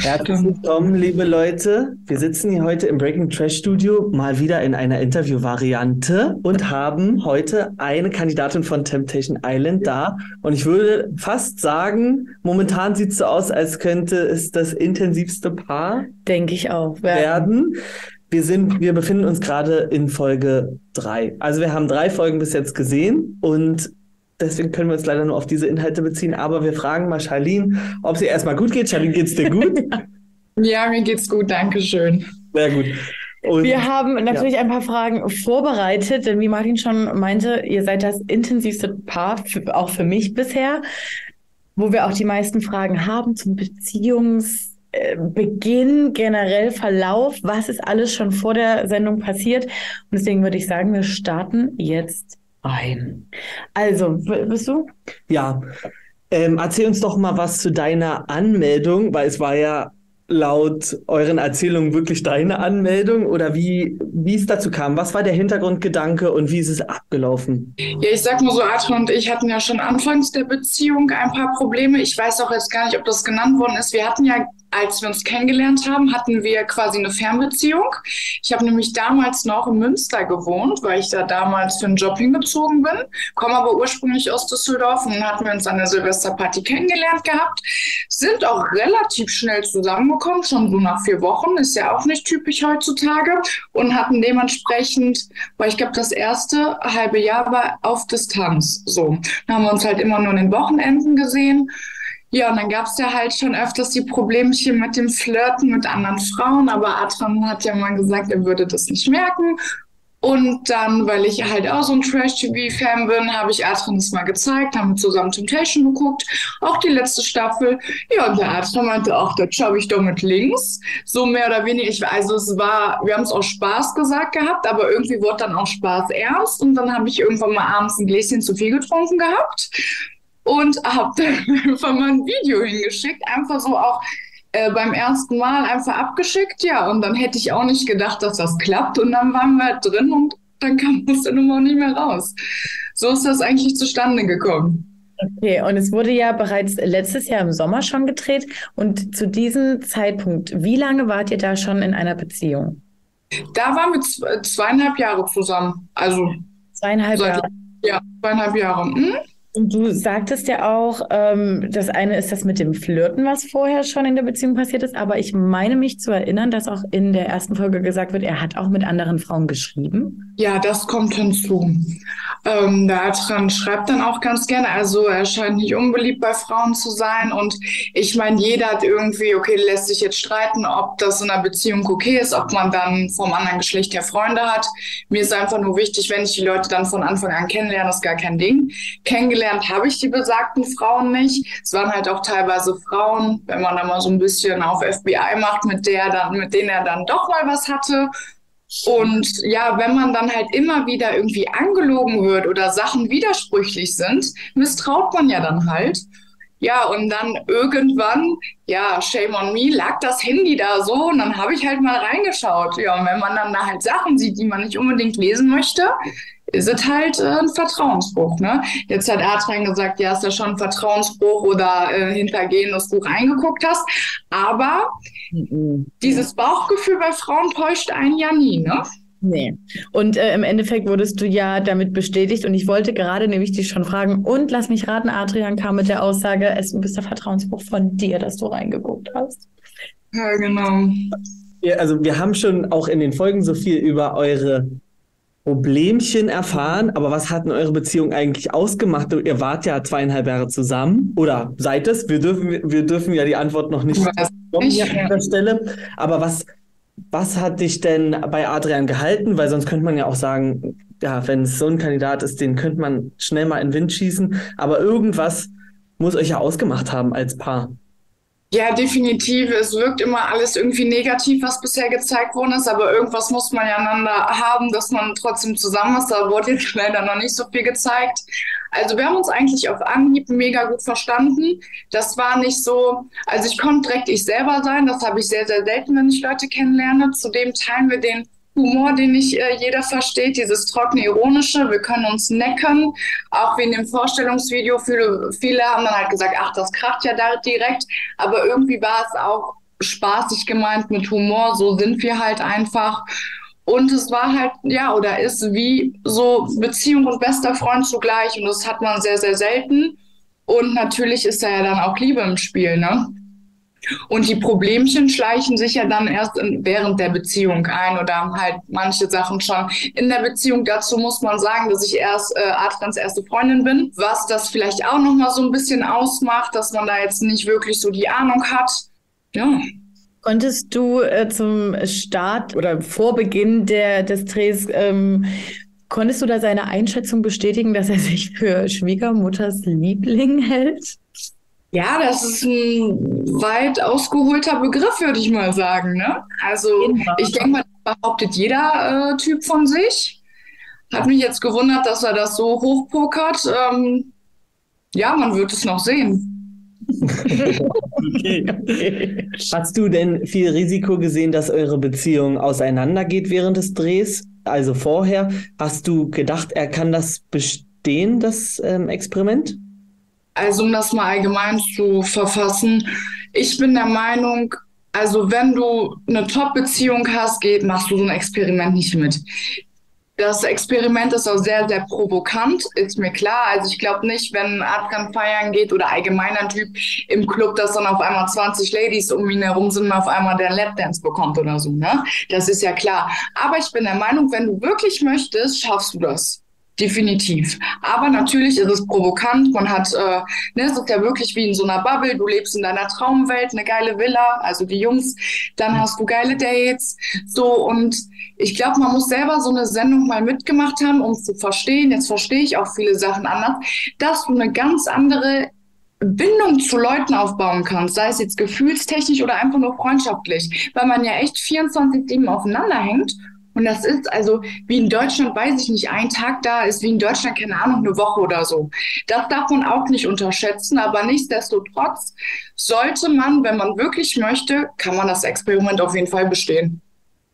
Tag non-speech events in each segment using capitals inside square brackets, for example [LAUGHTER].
Herzlich willkommen, liebe Leute. Wir sitzen hier heute im Breaking Trash Studio mal wieder in einer Interview-Variante und haben heute eine Kandidatin von Temptation Island da. Und ich würde fast sagen, momentan sieht es so aus, als könnte es das intensivste Paar. Denke ich auch. Werden. Wir sind, wir befinden uns gerade in Folge drei. Also wir haben drei Folgen bis jetzt gesehen und Deswegen können wir uns leider nur auf diese Inhalte beziehen. Aber wir fragen mal Charlene, ob sie erstmal gut geht. Charlene, geht's dir gut? [LAUGHS] ja, mir geht's gut. Dankeschön. Sehr gut. Und, wir haben natürlich ja. ein paar Fragen vorbereitet, denn wie Martin schon meinte, ihr seid das intensivste Paar, für, auch für mich bisher, wo wir auch die meisten Fragen haben zum Beziehungsbeginn, generell Verlauf, was ist alles schon vor der Sendung passiert. Und deswegen würde ich sagen, wir starten jetzt ein. Also, bist du? Ja. Ähm, erzähl uns doch mal was zu deiner Anmeldung, weil es war ja laut euren Erzählungen wirklich deine Anmeldung oder wie, wie es dazu kam? Was war der Hintergrundgedanke und wie ist es abgelaufen? Ja, ich sag mal so, Adrian und ich hatten ja schon anfangs der Beziehung ein paar Probleme. Ich weiß auch jetzt gar nicht, ob das genannt worden ist. Wir hatten ja als wir uns kennengelernt haben, hatten wir quasi eine Fernbeziehung. Ich habe nämlich damals noch in Münster gewohnt, weil ich da damals für einen Job hingezogen bin, komme aber ursprünglich aus Düsseldorf und hatten wir uns an der Silvesterparty kennengelernt gehabt, sind auch relativ schnell zusammengekommen, schon so nach vier Wochen, ist ja auch nicht typisch heutzutage und hatten dementsprechend, weil ich glaube, das erste halbe Jahr war auf Distanz. So, dann haben wir uns halt immer nur in den Wochenenden gesehen ja, und dann gab es ja halt schon öfters die Problemchen mit dem Flirten mit anderen Frauen, aber Adrian hat ja mal gesagt, er würde das nicht merken. Und dann, weil ich halt auch so ein Trash-TV-Fan bin, habe ich Adrian das mal gezeigt, haben zusammen Temptation geguckt, auch die letzte Staffel. Ja, und der Adrian meinte, ach, das schaue ich doch mit links. So mehr oder weniger. Ich, also es war, wir haben es auch Spaß gesagt gehabt, aber irgendwie wurde dann auch Spaß ernst. Und dann habe ich irgendwann mal abends ein Gläschen zu viel getrunken gehabt und habe dann [LAUGHS] einfach mal ein Video hingeschickt, einfach so auch äh, beim ersten Mal einfach abgeschickt, ja, und dann hätte ich auch nicht gedacht, dass das klappt und dann waren wir drin und dann kam [LAUGHS] aus der Nummer auch nicht mehr raus. So ist das eigentlich zustande gekommen. Okay, und es wurde ja bereits letztes Jahr im Sommer schon gedreht. Und zu diesem Zeitpunkt, wie lange wart ihr da schon in einer Beziehung? Da waren wir zweieinhalb Jahre zusammen. Also zweieinhalb Jahre. Ja, zweieinhalb Jahre. Hm? Und du sagtest ja auch, ähm, das eine ist das mit dem Flirten, was vorher schon in der Beziehung passiert ist, aber ich meine mich zu erinnern, dass auch in der ersten Folge gesagt wird, er hat auch mit anderen Frauen geschrieben. Ja, das kommt hinzu. Ähm, Adrian schreibt dann auch ganz gerne, also er scheint nicht unbeliebt bei Frauen zu sein und ich meine, jeder hat irgendwie, okay, lässt sich jetzt streiten, ob das in einer Beziehung okay ist, ob man dann vom anderen Geschlecht her Freunde hat. Mir ist einfach nur wichtig, wenn ich die Leute dann von Anfang an kennenlerne, ist gar kein Ding. Kennengelernt kennengelernt habe ich die besagten Frauen nicht. Es waren halt auch teilweise Frauen, wenn man da mal so ein bisschen auf FBI macht, mit der dann, mit denen er dann doch mal was hatte. Und ja, wenn man dann halt immer wieder irgendwie angelogen wird oder Sachen widersprüchlich sind, misstraut man ja dann halt. Ja, und dann irgendwann, ja, shame on me, lag das Handy da so und dann habe ich halt mal reingeschaut. Ja, und wenn man dann da halt Sachen sieht, die man nicht unbedingt lesen möchte, ist es halt äh, ein Vertrauensbruch. Ne? Jetzt hat Adrian gesagt, ja, ist ja schon ein Vertrauensbruch oder äh, hintergehen, dass du reingeguckt hast. Aber mhm. dieses Bauchgefühl bei Frauen täuscht einen ja nie, ne? Nee. Und äh, im Endeffekt wurdest du ja damit bestätigt. Und ich wollte gerade nämlich dich schon fragen. Und lass mich raten, Adrian kam mit der Aussage, es ist der Vertrauensbruch von dir, dass du reingeguckt hast. Ja, genau. Ja, also wir haben schon auch in den Folgen so viel über eure Problemchen erfahren, aber was hat denn eure Beziehung eigentlich ausgemacht? Ihr wart ja zweieinhalb Jahre zusammen oder seid es? Wir dürfen, wir dürfen ja die Antwort noch nicht an der Stelle. Aber was, was hat dich denn bei Adrian gehalten? Weil sonst könnte man ja auch sagen, ja, wenn es so ein Kandidat ist, den könnte man schnell mal in den Wind schießen. Aber irgendwas muss euch ja ausgemacht haben als Paar. Ja, definitiv. Es wirkt immer alles irgendwie negativ, was bisher gezeigt worden ist, aber irgendwas muss man ja einander haben, dass man trotzdem zusammen ist. Da wurde jetzt [LAUGHS] leider noch nicht so viel gezeigt. Also wir haben uns eigentlich auf Anhieb mega gut verstanden. Das war nicht so, also ich konnte direkt ich selber sein, das habe ich sehr, sehr selten, wenn ich Leute kennenlerne. Zudem teilen wir den Humor, den nicht äh, jeder versteht, dieses trockene Ironische. Wir können uns necken, auch wie in dem Vorstellungsvideo. Viele, viele haben dann halt gesagt, ach, das kracht ja da direkt. Aber irgendwie war es auch spaßig gemeint mit Humor, so sind wir halt einfach. Und es war halt, ja, oder ist wie so Beziehung und bester Freund zugleich. Und das hat man sehr, sehr selten. Und natürlich ist da ja dann auch Liebe im Spiel, ne? Und die Problemchen schleichen sich ja dann erst in, während der Beziehung ein oder halt manche Sachen schon in der Beziehung. Dazu muss man sagen, dass ich erst äh, Adrians erste Freundin bin, was das vielleicht auch nochmal so ein bisschen ausmacht, dass man da jetzt nicht wirklich so die Ahnung hat. Ja. Konntest du äh, zum Start oder vor Beginn der, des Drehs, ähm, konntest du da seine Einschätzung bestätigen, dass er sich für Schwiegermutters Liebling hält? Ja, das ist ein weit ausgeholter Begriff, würde ich mal sagen. Ne? Also genau. ich denke mal, das behauptet jeder äh, Typ von sich. Hat mich jetzt gewundert, dass er das so hochpokert. Ähm, ja, man wird es noch sehen [LAUGHS] okay. Hast du denn viel Risiko gesehen, dass eure Beziehung auseinandergeht während des Drehs? Also vorher, hast du gedacht, er kann das bestehen, das ähm, Experiment? Also um das mal allgemein zu verfassen, ich bin der Meinung, also wenn du eine Top-Beziehung hast, geht, machst du so ein Experiment nicht mit. Das Experiment ist auch sehr, sehr provokant, ist mir klar. Also ich glaube nicht, wenn Adrian feiern geht oder allgemeiner Typ im Club, dass dann auf einmal 20 Ladies um ihn herum sind und auf einmal der Lapdance bekommt oder so. Ne? Das ist ja klar. Aber ich bin der Meinung, wenn du wirklich möchtest, schaffst du das. Definitiv. Aber natürlich ist es provokant. Man hat, äh, ne, es ist ja wirklich wie in so einer Bubble. Du lebst in deiner Traumwelt, eine geile Villa, also die Jungs. Dann hast du geile Dates. So und ich glaube, man muss selber so eine Sendung mal mitgemacht haben, um zu verstehen. Jetzt verstehe ich auch viele Sachen anders, dass du eine ganz andere Bindung zu Leuten aufbauen kannst, sei es jetzt gefühlstechnisch oder einfach nur freundschaftlich, weil man ja echt 24-7 aufeinander hängt und das ist also, wie in Deutschland, weiß ich nicht, ein Tag da ist wie in Deutschland, keine Ahnung, eine Woche oder so. Das darf man auch nicht unterschätzen, aber nichtsdestotrotz sollte man, wenn man wirklich möchte, kann man das Experiment auf jeden Fall bestehen.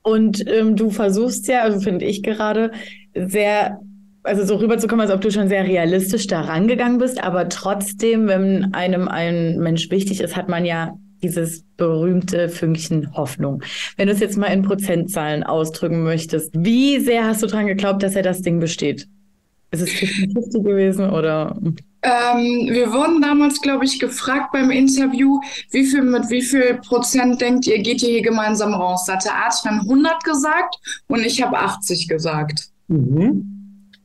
Und ähm, du versuchst ja, also finde ich gerade, sehr also so rüberzukommen, als ob du schon sehr realistisch da rangegangen bist, aber trotzdem, wenn einem ein Mensch wichtig ist, hat man ja dieses berühmte Fünkchen Hoffnung. Wenn du es jetzt mal in Prozentzahlen ausdrücken möchtest, wie sehr hast du daran geglaubt, dass er das Ding besteht? Ist es 50 gewesen oder? Ähm, wir wurden damals, glaube ich, gefragt beim Interview, wie viel mit wie viel Prozent denkt ihr, geht ihr hier gemeinsam raus? Da hat der Arzt dann 100 gesagt und ich habe 80 gesagt. Mhm.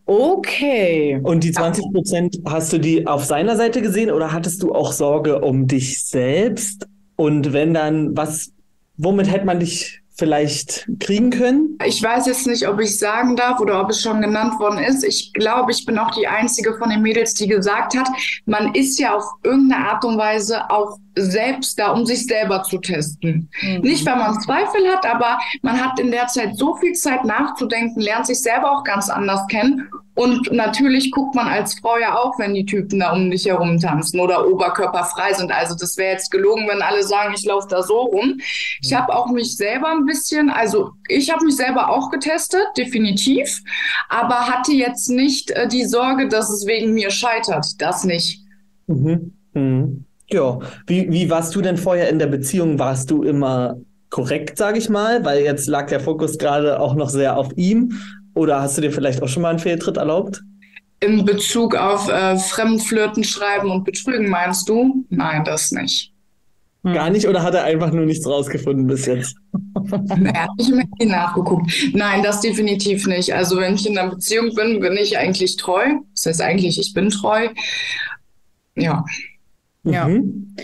Okay. Und die 20 Prozent, hast du die auf seiner Seite gesehen oder hattest du auch Sorge um dich selbst? Und wenn dann, was, womit hätte man dich vielleicht kriegen können? Ich weiß jetzt nicht, ob ich sagen darf oder ob es schon genannt worden ist. Ich glaube, ich bin auch die einzige von den Mädels, die gesagt hat, man ist ja auf irgendeine Art und Weise auch selbst da, um sich selber zu testen. Mhm. Nicht, weil man Zweifel hat, aber man hat in der Zeit so viel Zeit nachzudenken, lernt sich selber auch ganz anders kennen. Und natürlich guckt man als Frau ja auch, wenn die Typen da um dich herum tanzen oder oberkörperfrei sind. Also das wäre jetzt gelogen, wenn alle sagen, ich laufe da so rum. Ich habe auch mich selber ein bisschen, also ich habe mich selber auch getestet, definitiv, aber hatte jetzt nicht äh, die Sorge, dass es wegen mir scheitert. Das nicht. Mhm. Mhm. Ja, wie, wie warst du denn vorher in der Beziehung? Warst du immer korrekt, sage ich mal? Weil jetzt lag der Fokus gerade auch noch sehr auf ihm. Oder hast du dir vielleicht auch schon mal einen Fehltritt erlaubt? In Bezug auf äh, Fremdflirten, Schreiben und Betrügen meinst du? Nein, das nicht. Gar nicht oder hat er einfach nur nichts rausgefunden bis jetzt? Er hat nicht mehr nachgeguckt. Nein, das definitiv nicht. Also wenn ich in einer Beziehung bin, bin ich eigentlich treu. Das heißt eigentlich, ich bin treu. Ja. Ja. Mhm.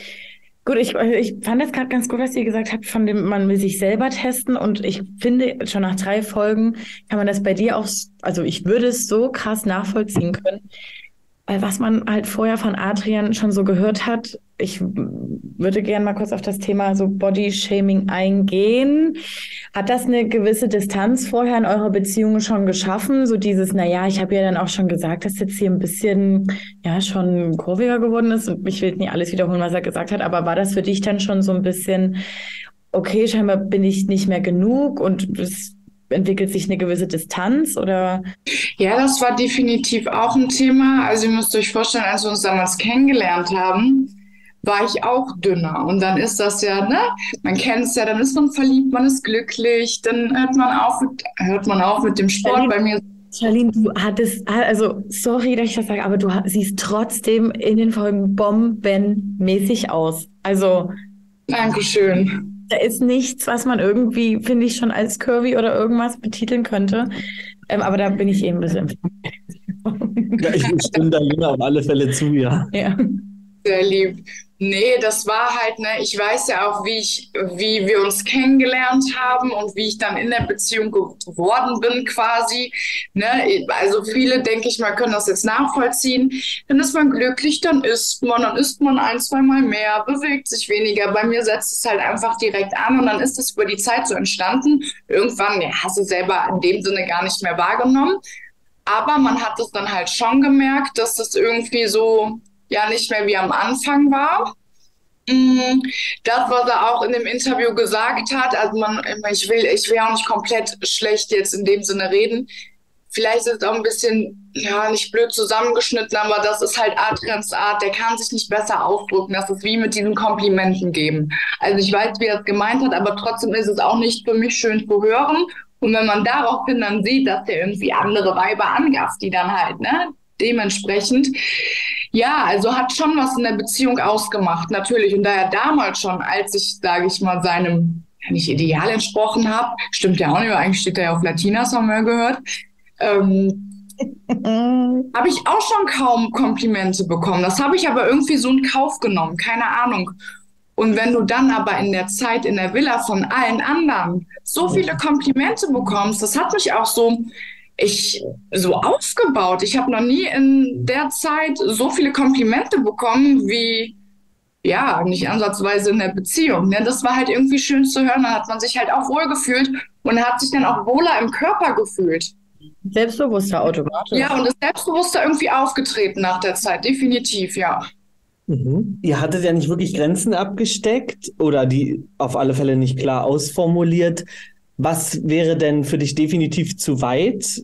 Gut, ich, ich fand es gerade ganz gut, was ihr gesagt habt, von dem man will sich selber testen. Und ich finde, schon nach drei Folgen kann man das bei dir auch, also ich würde es so krass nachvollziehen können, weil was man halt vorher von Adrian schon so gehört hat, ich würde gerne mal kurz auf das Thema so Body-Shaming eingehen. Hat das eine gewisse Distanz vorher in eurer Beziehung schon geschaffen? So dieses, naja, ich habe ja dann auch schon gesagt, dass jetzt hier ein bisschen, ja, schon kurviger geworden ist. Und ich will nicht alles wiederholen, was er gesagt hat, aber war das für dich dann schon so ein bisschen, okay, scheinbar bin ich nicht mehr genug und es entwickelt sich eine gewisse Distanz oder? Ja, das war definitiv auch ein Thema. Also ihr müsst euch vorstellen, als wir uns damals kennengelernt haben, war ich auch dünner. Und dann ist das ja, ne, man kennt es ja, dann ist man verliebt, man ist glücklich, dann hört man auf, mit, hört man auf mit dem Sport. Charlene, Bei mir Charlene, du hattest, also sorry, dass ich das sage, aber du siehst trotzdem in den Folgen bombenmäßig aus. Also Dankeschön. Da ist nichts, was man irgendwie, finde ich, schon als curvy oder irgendwas betiteln könnte. Ähm, aber da bin ich eben ein bisschen. ja, ich stimme da Lina auf alle Fälle zu, ja. Ja. Sehr lieb. Nee, das war halt, ne, ich weiß ja auch, wie ich, wie wir uns kennengelernt haben und wie ich dann in der Beziehung geworden bin, quasi. Ne? Also viele, denke ich mal, können das jetzt nachvollziehen. Dann ist man glücklich, dann isst man, dann isst man ein, zweimal mehr, bewegt sich weniger. Bei mir setzt es halt einfach direkt an und dann ist es über die Zeit so entstanden. Irgendwann, ja, hast du selber in dem Sinne gar nicht mehr wahrgenommen. Aber man hat es dann halt schon gemerkt, dass das irgendwie so ja nicht mehr wie am Anfang war. Mm, das, was er auch in dem Interview gesagt hat, also man, ich will, ich will auch nicht komplett schlecht jetzt in dem Sinne reden. Vielleicht ist es auch ein bisschen, ja, nicht blöd zusammengeschnitten, aber das ist halt Adrians Art. Der kann sich nicht besser ausdrücken. Das ist wie mit diesen Komplimenten geben. Also ich weiß, wie er es gemeint hat, aber trotzdem ist es auch nicht für mich schön zu hören. Und wenn man daraufhin dann sieht, dass der irgendwie andere Weiber angafft, die dann halt, ne, dementsprechend, ja, also hat schon was in der Beziehung ausgemacht, natürlich. Und da er damals schon, als ich, sage ich mal, seinem nicht ideal entsprochen habe, stimmt ja auch nicht, eigentlich steht er ja auf Latinas, haben wir gehört, ähm, [LAUGHS] habe ich auch schon kaum Komplimente bekommen. Das habe ich aber irgendwie so in Kauf genommen, keine Ahnung. Und wenn du dann aber in der Zeit in der Villa von allen anderen so viele Komplimente bekommst, das hat mich auch so ich so aufgebaut. Ich habe noch nie in der Zeit so viele Komplimente bekommen wie ja, nicht ansatzweise in der Beziehung. Ne? Das war halt irgendwie schön zu hören. Dann hat man sich halt auch wohl gefühlt und hat sich dann auch wohler im Körper gefühlt. Selbstbewusster automatisch. Ja, und ist selbstbewusster irgendwie aufgetreten nach der Zeit, definitiv, ja. Mhm. Ihr hattet ja nicht wirklich Grenzen abgesteckt oder die auf alle Fälle nicht klar ausformuliert. Was wäre denn für dich definitiv zu weit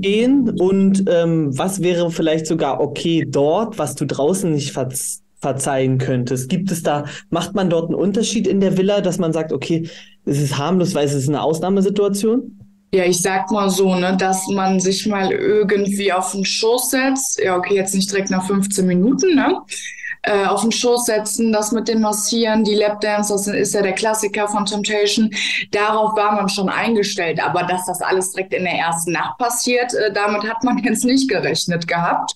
gehen und ähm, was wäre vielleicht sogar okay dort, was du draußen nicht verz verzeihen könntest? Gibt es da, macht man dort einen Unterschied in der Villa, dass man sagt, okay, es ist harmlos, weil es ist eine Ausnahmesituation? Ja, ich sag mal so, ne, dass man sich mal irgendwie auf den Schoß setzt. Ja, okay, jetzt nicht direkt nach 15 Minuten, ne? Äh, auf den Schoß setzen, das mit dem Massieren, die Lapdance, das ist ja der Klassiker von Temptation. Darauf war man schon eingestellt. Aber dass das alles direkt in der ersten Nacht passiert, äh, damit hat man [LAUGHS] jetzt nicht gerechnet gehabt.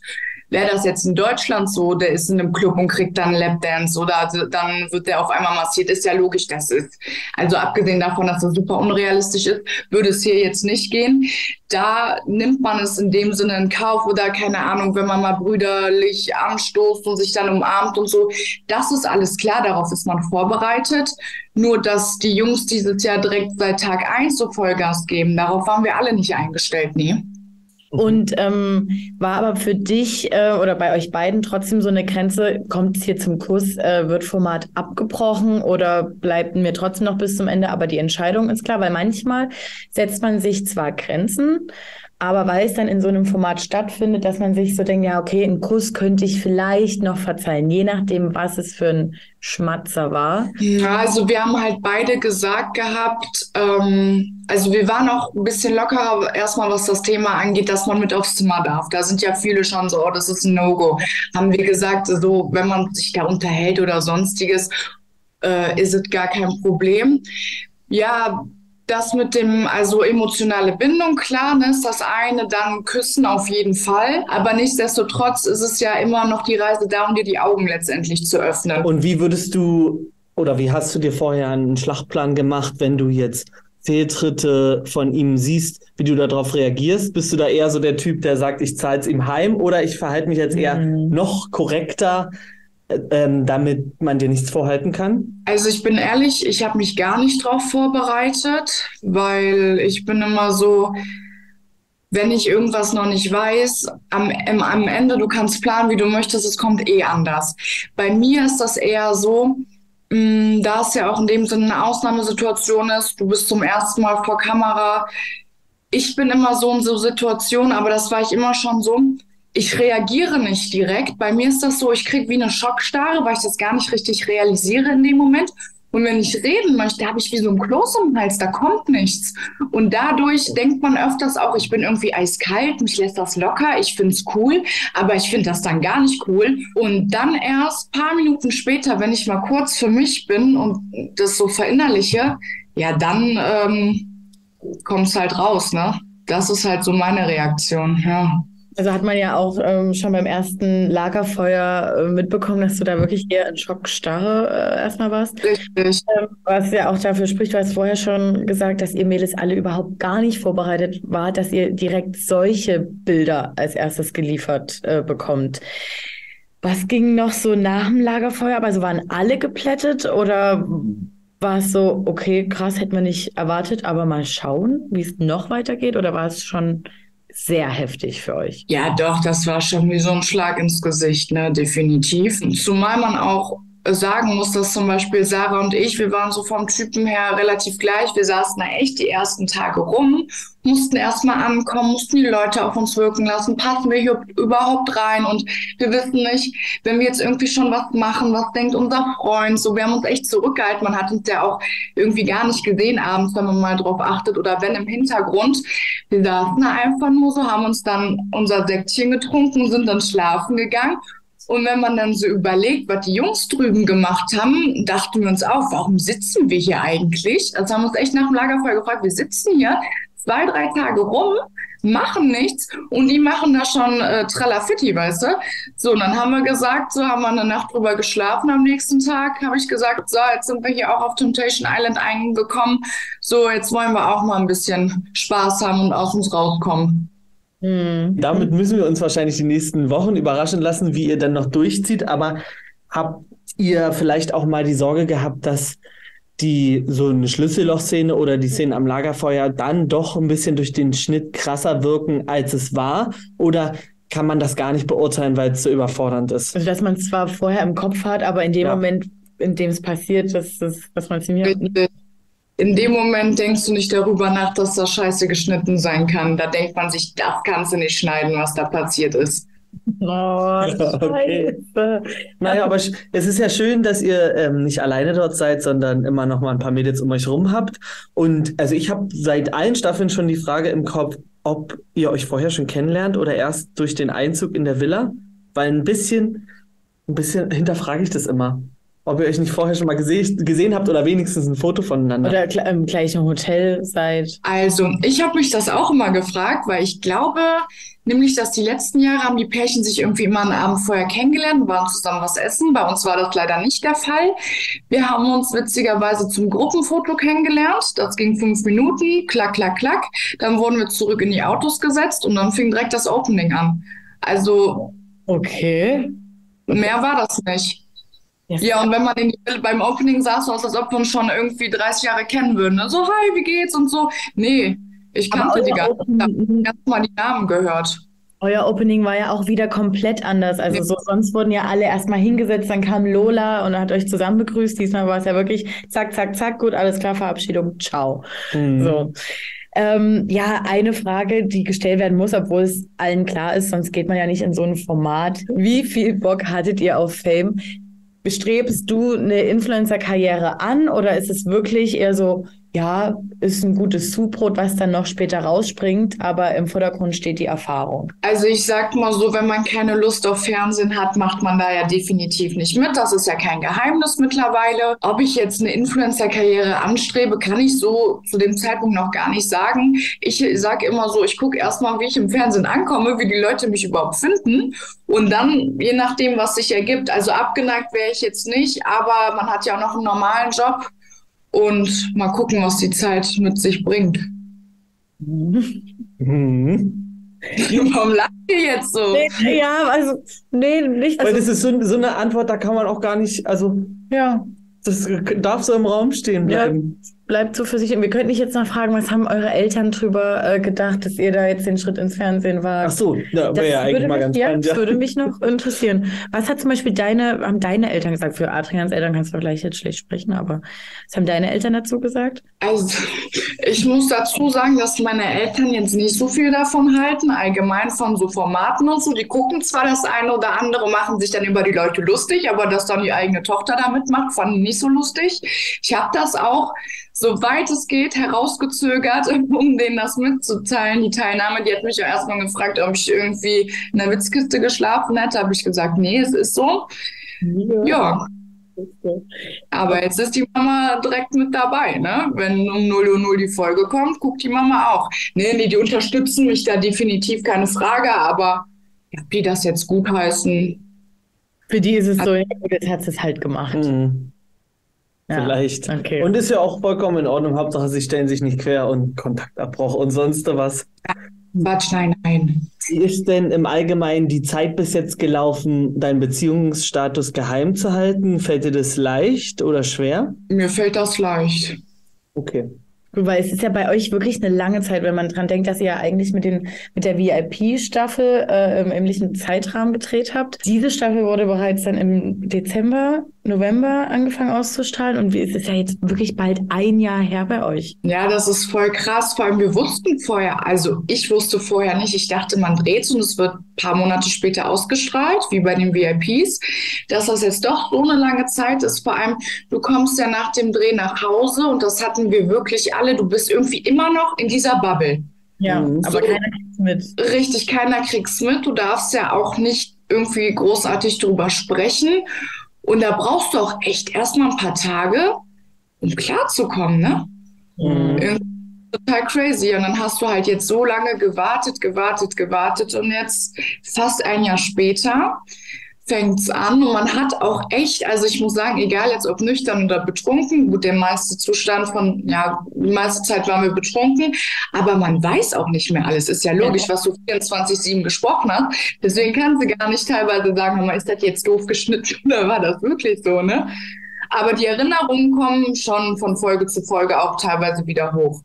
Wäre das jetzt in Deutschland so, der ist in einem Club und kriegt dann Lapdance oder dann wird der auf einmal massiert, ist ja logisch, das ist. Also abgesehen davon, dass das super unrealistisch ist, würde es hier jetzt nicht gehen. Da nimmt man es in dem Sinne in Kauf oder keine Ahnung, wenn man mal brüderlich anstoßt und sich dann umarmt und so. Das ist alles klar, darauf ist man vorbereitet. Nur, dass die Jungs dieses Jahr direkt seit Tag eins so Vollgas geben, darauf waren wir alle nicht eingestellt, nee. Mhm. Und ähm, war aber für dich äh, oder bei euch beiden trotzdem so eine Grenze, kommt es hier zum Kuss, äh, wird Format abgebrochen oder bleibt mir trotzdem noch bis zum Ende, aber die Entscheidung ist klar, weil manchmal setzt man sich zwar Grenzen, aber weil es dann in so einem Format stattfindet, dass man sich so denkt, ja, okay, einen Kuss könnte ich vielleicht noch verzeihen, je nachdem, was es für ein Schmatzer war. Ja, also wir haben halt beide gesagt gehabt, ähm, also wir waren auch ein bisschen lockerer erstmal, was das Thema angeht, dass man mit aufs Zimmer darf. Da sind ja viele schon so, oh, das ist ein No-Go. Haben wir gesagt, so, wenn man sich da unterhält oder sonstiges, äh, ist es gar kein Problem. Ja, das mit dem, also emotionale Bindung, klar, ne, ist das eine, dann Küssen auf jeden Fall. Aber nichtsdestotrotz ist es ja immer noch die Reise da, um dir die Augen letztendlich zu öffnen. Und wie würdest du oder wie hast du dir vorher einen Schlachtplan gemacht, wenn du jetzt Fehltritte von ihm siehst, wie du darauf reagierst? Bist du da eher so der Typ, der sagt, ich zahle es ihm heim oder ich verhalte mich jetzt eher mhm. noch korrekter? Ähm, damit man dir nichts vorhalten kann? Also ich bin ehrlich, ich habe mich gar nicht drauf vorbereitet, weil ich bin immer so, wenn ich irgendwas noch nicht weiß, am, am Ende, du kannst planen, wie du möchtest, es kommt eh anders. Bei mir ist das eher so, mh, mm, da es ja auch in dem Sinne eine Ausnahmesituation ist, du bist zum ersten Mal vor Kamera. Ich bin immer so in so Situationen, aber das war ich immer schon so, ich reagiere nicht direkt. Bei mir ist das so, ich kriege wie eine Schockstarre, weil ich das gar nicht richtig realisiere in dem Moment. Und wenn ich reden möchte, habe ich wie so ein Kloß im Hals, da kommt nichts. Und dadurch denkt man öfters auch, ich bin irgendwie eiskalt, mich lässt das locker, ich finde es cool, aber ich finde das dann gar nicht cool. Und dann erst paar Minuten später, wenn ich mal kurz für mich bin und das so verinnerliche, ja, dann ähm, kommt es halt raus, ne? Das ist halt so meine Reaktion, ja. Also hat man ja auch ähm, schon beim ersten Lagerfeuer äh, mitbekommen, dass du da wirklich eher in Schockstarre äh, erstmal warst. Richtig. Ähm, was ja auch dafür spricht, du hast vorher schon gesagt, dass ihr Mädels alle überhaupt gar nicht vorbereitet wart, dass ihr direkt solche Bilder als erstes geliefert äh, bekommt. Was ging noch so nach dem Lagerfeuer? Also waren alle geplättet oder war es so, okay, krass, hätten wir nicht erwartet, aber mal schauen, wie es noch weitergeht? Oder war es schon sehr heftig für euch. Ja, doch, das war schon wie so ein Schlag ins Gesicht, ne, definitiv. Zumal man auch sagen muss, dass zum Beispiel Sarah und ich, wir waren so vom Typen her relativ gleich. Wir saßen da echt die ersten Tage rum, mussten erstmal ankommen, mussten die Leute auf uns wirken lassen, passen wir hier überhaupt rein und wir wissen nicht, wenn wir jetzt irgendwie schon was machen, was denkt unser Freund, so, wir haben uns echt zurückgehalten, man hat uns ja auch irgendwie gar nicht gesehen abends, wenn man mal drauf achtet oder wenn im Hintergrund. Wir saßen da einfach nur so, haben uns dann unser Säckchen getrunken, sind dann schlafen gegangen und wenn man dann so überlegt, was die Jungs drüben gemacht haben, dachten wir uns auch, warum sitzen wir hier eigentlich? Also haben wir uns echt nach dem Lagerfeuer gefragt, wir sitzen hier zwei, drei Tage rum, machen nichts und die machen da schon äh, Tralafitti, weißt du? So, und dann haben wir gesagt, so haben wir eine Nacht drüber geschlafen. Am nächsten Tag habe ich gesagt, so, jetzt sind wir hier auch auf Temptation Island eingekommen. So, jetzt wollen wir auch mal ein bisschen Spaß haben und aus uns rauskommen. Mhm. Damit müssen wir uns wahrscheinlich die nächsten Wochen überraschen lassen, wie ihr dann noch durchzieht. Aber habt ihr vielleicht auch mal die Sorge gehabt, dass die so eine Schlüssellochszene oder die Szene am Lagerfeuer dann doch ein bisschen durch den Schnitt krasser wirken, als es war? Oder kann man das gar nicht beurteilen, weil es so überfordernd ist? Also, dass man es zwar vorher im Kopf hat, aber in dem ja. Moment, in dem es passiert, dass, dass, dass man ziemlich in dem Moment denkst du nicht darüber nach, dass das scheiße geschnitten sein kann. Da denkt man sich, das kannst du nicht schneiden, was da passiert ist. Oh, [LAUGHS] okay. Naja, aber es ist ja schön, dass ihr ähm, nicht alleine dort seid, sondern immer noch mal ein paar Mädels um euch rum habt. Und also ich habe seit allen Staffeln schon die Frage im Kopf, ob ihr euch vorher schon kennenlernt oder erst durch den Einzug in der Villa. Weil ein bisschen, ein bisschen hinterfrage ich das immer ob ihr euch nicht vorher schon mal gese gesehen habt oder wenigstens ein Foto voneinander. Oder im gleichen Hotel seid. Also, ich habe mich das auch immer gefragt, weil ich glaube, nämlich, dass die letzten Jahre haben die Pärchen sich irgendwie immer einen Abend vorher kennengelernt, waren zusammen was essen. Bei uns war das leider nicht der Fall. Wir haben uns witzigerweise zum Gruppenfoto kennengelernt. Das ging fünf Minuten, klack, klack, klack. Dann wurden wir zurück in die Autos gesetzt und dann fing direkt das Opening an. Also. Okay. Mehr war das nicht. Yes. Ja, und wenn man in, beim Opening saß, so als ob wir uns schon irgendwie 30 Jahre kennen würden. Ne? So, hi, wie geht's und so. Nee, ich kannte die gar nicht. Ich habe erst mal die Namen gehört. Euer Opening war ja auch wieder komplett anders. Also so, sonst wurden ja alle erstmal hingesetzt, dann kam Lola und hat euch zusammen begrüßt. Diesmal war es ja wirklich zack, zack, zack, gut, alles klar, Verabschiedung, ciao. Mhm. So. Ähm, ja, eine Frage, die gestellt werden muss, obwohl es allen klar ist, sonst geht man ja nicht in so ein Format. Wie viel Bock hattet ihr auf Fame? Strebst du eine Influencer-Karriere an oder ist es wirklich eher so, ja, ist ein gutes Zubrot, was dann noch später rausspringt, aber im Vordergrund steht die Erfahrung. Also ich sag mal so, wenn man keine Lust auf Fernsehen hat, macht man da ja definitiv nicht mit. Das ist ja kein Geheimnis mittlerweile. Ob ich jetzt eine Influencer-Karriere anstrebe, kann ich so zu dem Zeitpunkt noch gar nicht sagen. Ich sage immer so, ich gucke erstmal, wie ich im Fernsehen ankomme, wie die Leute mich überhaupt finden. Und dann, je nachdem, was sich ergibt, also abgeneigt wäre ich jetzt nicht, aber man hat ja auch noch einen normalen Job und mal gucken, was die Zeit mit sich bringt. Mhm. [LAUGHS] Warum lacht ihr jetzt so? Nee, ja, also, nee, nicht. Also, Weil das ist so, so, eine Antwort, da kann man auch gar nicht, also, ja. Das darf so im Raum stehen bleiben. Bleibt so für sich. Und wir könnten dich jetzt noch fragen, was haben eure Eltern drüber äh, gedacht, dass ihr da jetzt den Schritt ins Fernsehen wagt? Ach so, ja, Das wäre ja eigentlich würde mal mich, ganz ja, spannend. das Ja. würde mich [LAUGHS] noch interessieren. Was hat zum Beispiel deine, haben deine Eltern gesagt? Für Adrians Eltern kannst du vielleicht jetzt schlecht sprechen, aber was haben deine Eltern dazu gesagt? Also, ich muss dazu sagen, dass meine Eltern jetzt nicht so viel davon halten, allgemein von so Formaten und so. Die gucken zwar das eine oder andere, machen sich dann über die Leute lustig, aber dass dann die eigene Tochter da mitmacht, fanden die nicht so lustig. Ich habe das auch, soweit es geht, herausgezögert, [LAUGHS] um denen das mitzuteilen. Die Teilnahme, die hat mich ja erstmal gefragt, ob ich irgendwie in der Witzkiste geschlafen hätte. Habe ich gesagt, nee, es ist so. Ja, aber jetzt ist die Mama direkt mit dabei, ne? Wenn um 0 Uhr 0 die Folge kommt, guckt die Mama auch. Nee, nee, die unterstützen mich da definitiv, keine Frage, aber ob die das jetzt gutheißen, Für die ist es so, ja, gut, jetzt hat es halt gemacht. Mhm, Ja. Vielleicht. Okay. Und ist ja auch vollkommen in Ordnung. Hauptsache, sie stellen sich nicht quer und Kontaktabbruch und sonst was. Quatsch, nein, nein. Wie ist denn im Allgemeinen die Zeit bis jetzt gelaufen, deinen Beziehungsstatus geheim zu halten? Fällt dir das leicht oder schwer? Mir fällt das leicht. Okay. Weil es ist ja bei euch wirklich eine lange Zeit, wenn man dran denkt, dass ihr ja eigentlich mit, den, mit der VIP-Staffel äh, im ähnlichen Zeitrahmen gedreht habt. Diese Staffel wurde bereits dann im Dezember, November angefangen auszustrahlen und es ist ja jetzt wirklich bald ein Jahr her bei euch. Ja, das ist voll krass. Vor allem, wir wussten vorher, also ich wusste vorher nicht, ich dachte, man dreht und es wird ein paar Monate später ausgestrahlt, wie bei den VIPs. Dass das jetzt doch so eine lange Zeit ist, vor allem, du kommst ja nach dem Dreh nach Hause und das hatten wir wirklich alle. Du bist irgendwie immer noch in dieser Bubble. Ja, Mhm. aber So. keiner kriegt's mit. Richtig, keiner kriegt's mit. Du darfst ja auch nicht irgendwie großartig drüber sprechen. Und da brauchst du auch echt erstmal ein paar Tage, um klarzukommen, ne? Mhm. Total crazy. Und dann hast du halt jetzt so lange gewartet, gewartet, gewartet und jetzt fast ein Jahr später fängt's an und man hat auch echt, also ich muss sagen, egal jetzt ob nüchtern oder betrunken, gut, der meiste Zustand von, ja, die meiste Zeit waren wir betrunken, aber man weiß auch nicht mehr alles. Ist ja logisch, was du 24-7 gesprochen hast. Deswegen kann sie gar nicht teilweise sagen, ist das jetzt doof geschnitten [LAUGHS] oder war das wirklich so, ne? Aber die Erinnerungen kommen schon von Folge zu Folge auch teilweise wieder hoch.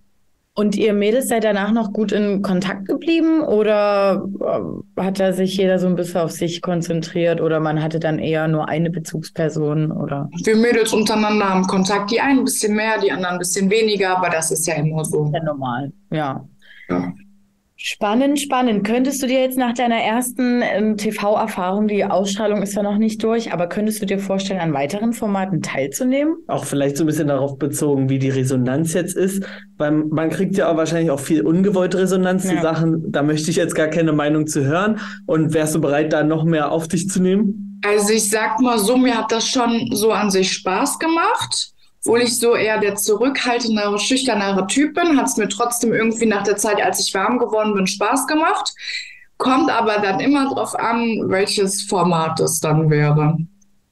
Und ihr Mädels seid danach noch gut in Kontakt geblieben oder äh, hat da sich jeder so ein bisschen auf sich konzentriert oder man hatte dann eher nur eine Bezugsperson oder? Wir Mädels untereinander haben Kontakt, die einen ein bisschen mehr, die anderen ein bisschen weniger, aber das ist ja immer so. Ja, normal. Ja. Ja. Spannend, spannend. Könntest du dir jetzt nach deiner ersten ähm, TV-Erfahrung, die Ausstrahlung ist ja noch nicht durch, aber könntest du dir vorstellen, an weiteren Formaten teilzunehmen? Auch vielleicht so ein bisschen darauf bezogen, wie die Resonanz jetzt ist, weil man kriegt ja auch wahrscheinlich auch viel ungewollte Resonanz zu Ja. Sachen, da möchte ich jetzt gar keine Meinung zu hören. Und wärst du bereit, da noch mehr auf dich zu nehmen? Also ich sag mal so, mir hat das schon so an sich Spaß gemacht. Obwohl ich so eher der zurückhaltendere, schüchternere Typ bin, hat es mir trotzdem irgendwie nach der Zeit, als ich warm geworden bin, Spaß gemacht. Kommt aber dann immer drauf an, welches Format es dann wäre.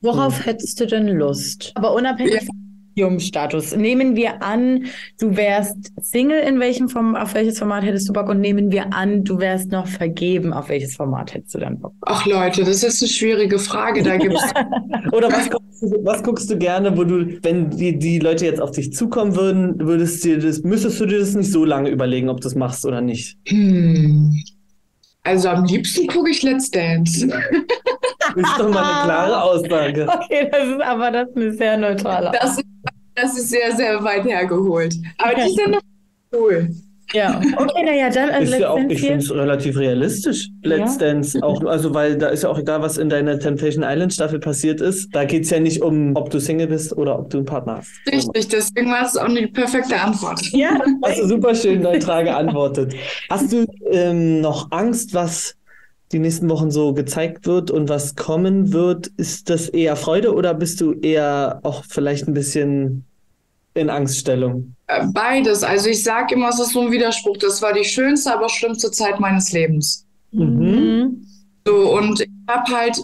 Worauf hättest du denn Lust? Aber unabhängig Ja. vom Medium-Status. Nehmen wir an, du wärst Single, in welchem Form, auf welches Format hättest du Bock? Und nehmen wir an, du wärst noch vergeben, auf welches Format hättest du dann Bock? Ach Leute, das ist eine schwierige Frage. Da gibt es [LAUGHS] Oder was guckst, [LAUGHS] du, was guckst du gerne, wo du, wenn die, die Leute jetzt auf dich zukommen würden, würdest dir das, müsstest du dir das nicht so lange überlegen, ob du das machst oder nicht? Hm. Also am liebsten gucke ich Let's Dance. Das ist doch mal eine klare [LAUGHS] Aussage. Okay, das ist aber das ist eine sehr neutrale. Ist, das ist sehr, sehr weit hergeholt. Aber die sind noch cool. Ja, okay, naja, dann Ist ja auch, ich letztendlich finde es relativ realistisch, Let's Ja. Dance. Auch, also, weil da ist ja auch egal, was in deiner Temptation Island Staffel passiert ist. Da geht es ja nicht um, ob du Single bist oder ob du einen Partner hast. Richtig, deswegen war es auch eine perfekte Antwort. Ja, Hast du super schön neutral geantwortet. Hast du ähm, noch Angst, was die nächsten Wochen so gezeigt wird und was kommen wird? Ist das eher Freude oder bist du eher auch vielleicht ein bisschen in Angststellung? Äh, Beides. Also ich sage immer, es ist so ein Widerspruch. Das war die schönste, aber schlimmste Zeit meines Lebens. Mhm. Mhm. So, und ich habe halt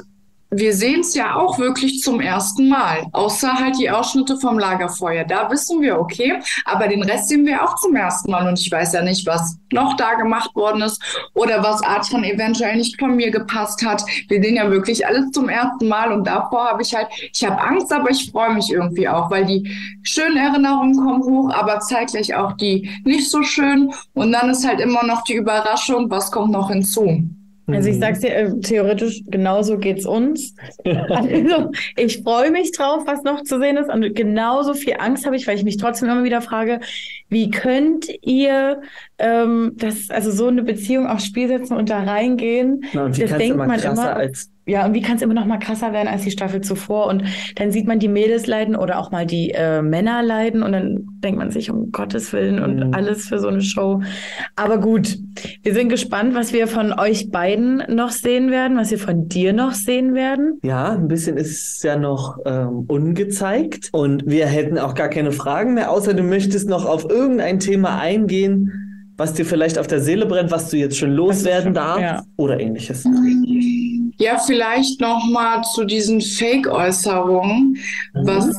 wir sehen es ja auch wirklich zum ersten Mal, außer halt die Ausschnitte vom Lagerfeuer. Da wissen wir, okay, aber den Rest sehen wir auch zum ersten Mal und ich weiß ja nicht, was noch da gemacht worden ist oder was Adrian eventuell nicht von mir gepasst hat. Wir sehen ja wirklich alles zum ersten Mal und davor habe ich halt, ich habe Angst, aber ich freue mich irgendwie auch, weil die schönen Erinnerungen kommen hoch, aber zeitgleich auch die nicht so schön und dann ist halt immer noch die Überraschung, was kommt noch hinzu. Also ich mhm. sag's dir, äh, theoretisch genauso geht's uns. [LAUGHS] also ich freue mich drauf, was noch zu sehen ist. Und genauso viel Angst habe ich, weil ich mich trotzdem immer wieder frage, wie könnt ihr ähm, das, also so eine Beziehung aufs Spiel setzen und da reingehen? Na, und wie das denkt man immer. Als ja, und wie kann es immer noch mal krasser werden als die Staffel zuvor? Und dann sieht man die Mädels leiden oder auch mal die äh, Männer leiden und dann denkt man sich, um Gottes Willen und mhm. alles für so eine Show. Aber gut, wir sind gespannt, was wir von euch beiden noch sehen werden, was wir von dir noch sehen werden. Ja, ein bisschen ist ja noch ähm, ungezeigt und wir hätten auch gar keine Fragen mehr, außer du möchtest noch auf irgendein Thema eingehen, was dir vielleicht auf der Seele brennt, was du jetzt schon loswerden darfst ja. oder ähnliches. Ja, vielleicht noch mal zu diesen Fake-Äußerungen, mhm. was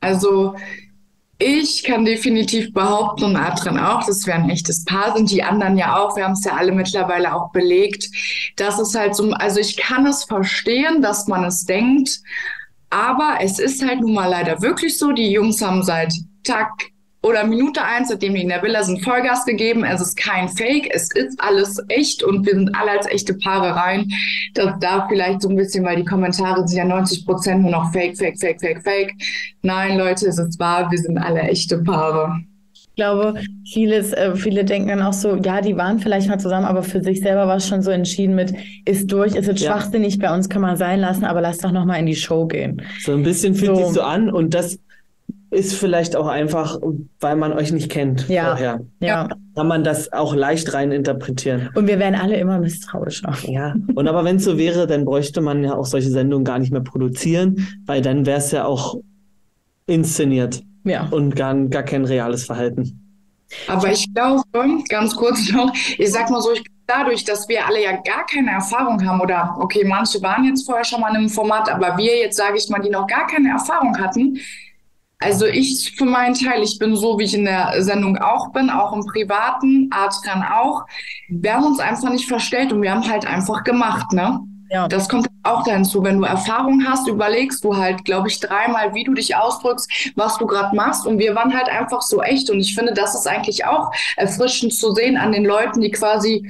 also ich kann definitiv behaupten und Adrian auch, dass wir ein echtes Paar sind, die anderen ja auch, wir haben es ja alle mittlerweile auch belegt, dass es halt so, also ich kann es verstehen, dass man es denkt, aber es ist halt nun mal leider wirklich so, die Jungs haben seit Tag oder Minute eins, seitdem die in der Villa sind, Vollgas gegeben. Es ist kein Fake, es ist alles echt und wir sind alle als echte Paare rein. Das da vielleicht so ein bisschen, weil die Kommentare sind ja 90 Prozent nur noch Fake, Fake, Fake, Fake, Fake. Nein, Leute, es ist wahr, wir sind alle echte Paare. Ich glaube, vieles, äh, viele denken dann auch so, ja, die waren vielleicht mal zusammen, aber für sich selber war es schon so entschieden mit, ist durch, ist jetzt ja. schwachsinnig, bei uns kann man sein lassen, aber lass doch nochmal in die Show gehen. So ein bisschen fühlt so. sich so an und das ist vielleicht auch einfach, weil man euch nicht kennt ja. vorher. Ja. Kann man das auch leicht rein interpretieren. Und wir werden alle immer misstrauischer. Ja. Und aber wenn es so wäre, dann bräuchte man ja auch solche Sendungen gar nicht mehr produzieren, weil dann wäre es ja auch inszeniert. Ja. Und gar, gar kein reales Verhalten. Aber ich glaube, ganz kurz noch, ich sag mal so, ich dadurch, dass wir alle ja gar keine Erfahrung haben oder okay, manche waren jetzt vorher schon mal in einem Format, aber wir jetzt, sage ich mal, die noch gar keine Erfahrung hatten, also ich für meinen Teil, ich bin so, wie ich in der Sendung auch bin, auch im Privaten, Adrian auch. Wir haben uns einfach nicht verstellt und wir haben halt einfach gemacht, ne? Ja. Das kommt auch dazu. Wenn du Erfahrung hast, überlegst du halt, glaube ich, dreimal, wie du dich ausdrückst, was du gerade machst. Und wir waren halt einfach so echt. Und ich finde, das ist eigentlich auch erfrischend zu sehen an den Leuten, die quasi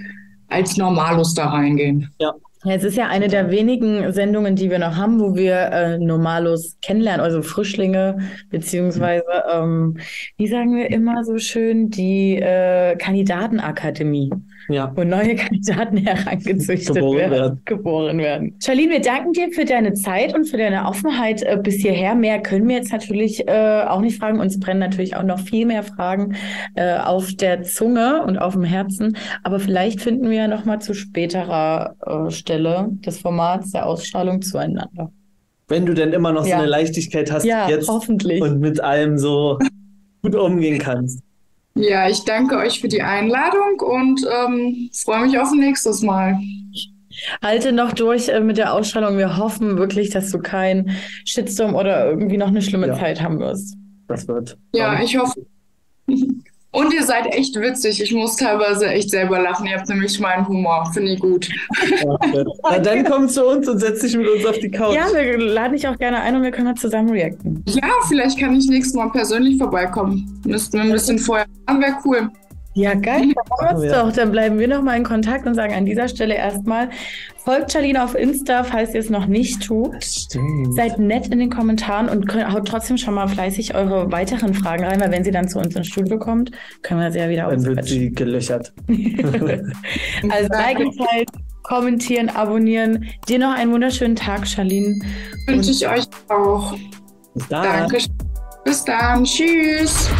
als Normalos da reingehen. Ja, ja, es ist ja eine der wenigen Sendungen, die wir noch haben, wo wir äh, Normalos kennenlernen, also Frischlinge, beziehungsweise, ähm, wie sagen wir immer so schön, die äh, Kandidatenakademie ja. wo neue Kandidaten [LAUGHS] herangezüchtet geboren werden, werden, geboren werden. Charlene, wir danken dir für deine Zeit und für deine Offenheit äh, bis hierher. Mehr können wir jetzt natürlich äh, auch nicht fragen. Uns brennen natürlich auch noch viel mehr Fragen äh, auf der Zunge und auf dem Herzen. Aber vielleicht finden wir ja noch mal zu späterer äh, Stelle des Formats der Ausstrahlung zueinander. Wenn du denn immer noch ja. so eine Leichtigkeit hast ja, jetzt und mit allem so [LAUGHS] gut umgehen kannst. Ja, ich danke euch für die Einladung und ähm, freue mich auf nächstes Mal. Halte noch durch äh, mit der Ausstrahlung. Wir hoffen wirklich, dass du keinen Shitstorm oder irgendwie noch eine schlimme ja. Zeit haben wirst. Das wird. Ja, ich hoffe. Und ihr seid echt witzig. Ich muss teilweise echt selber lachen. Ihr habt nämlich meinen Humor. Finde ich gut. [LAUGHS] Na, dann komm zu uns und setz dich mit uns auf die Couch. Ja, wir laden dich auch gerne ein und wir können da zusammen reacten. Ja, vielleicht kann ich nächstes Mal persönlich vorbeikommen. Müssten wir ein bisschen vorher. Wäre cool. Ja, geil. Dann wir doch. Dann bleiben wir nochmal in Kontakt und sagen an dieser Stelle erstmal, folgt Charlene auf Insta, falls ihr es noch nicht tut. Stimmt. Seid nett in den Kommentaren und könnt, haut trotzdem schon mal fleißig eure weiteren Fragen rein, weil wenn sie dann zu uns ins Studio kommt, können wir sie ja wieder Dann wird sie gelöchert. [LAUGHS] also beigeteilt, kommentieren, abonnieren. Dir noch einen wunderschönen Tag, Charlene. Wünsche ich euch auch. Bis dann. Danke. Bis dann. Tschüss.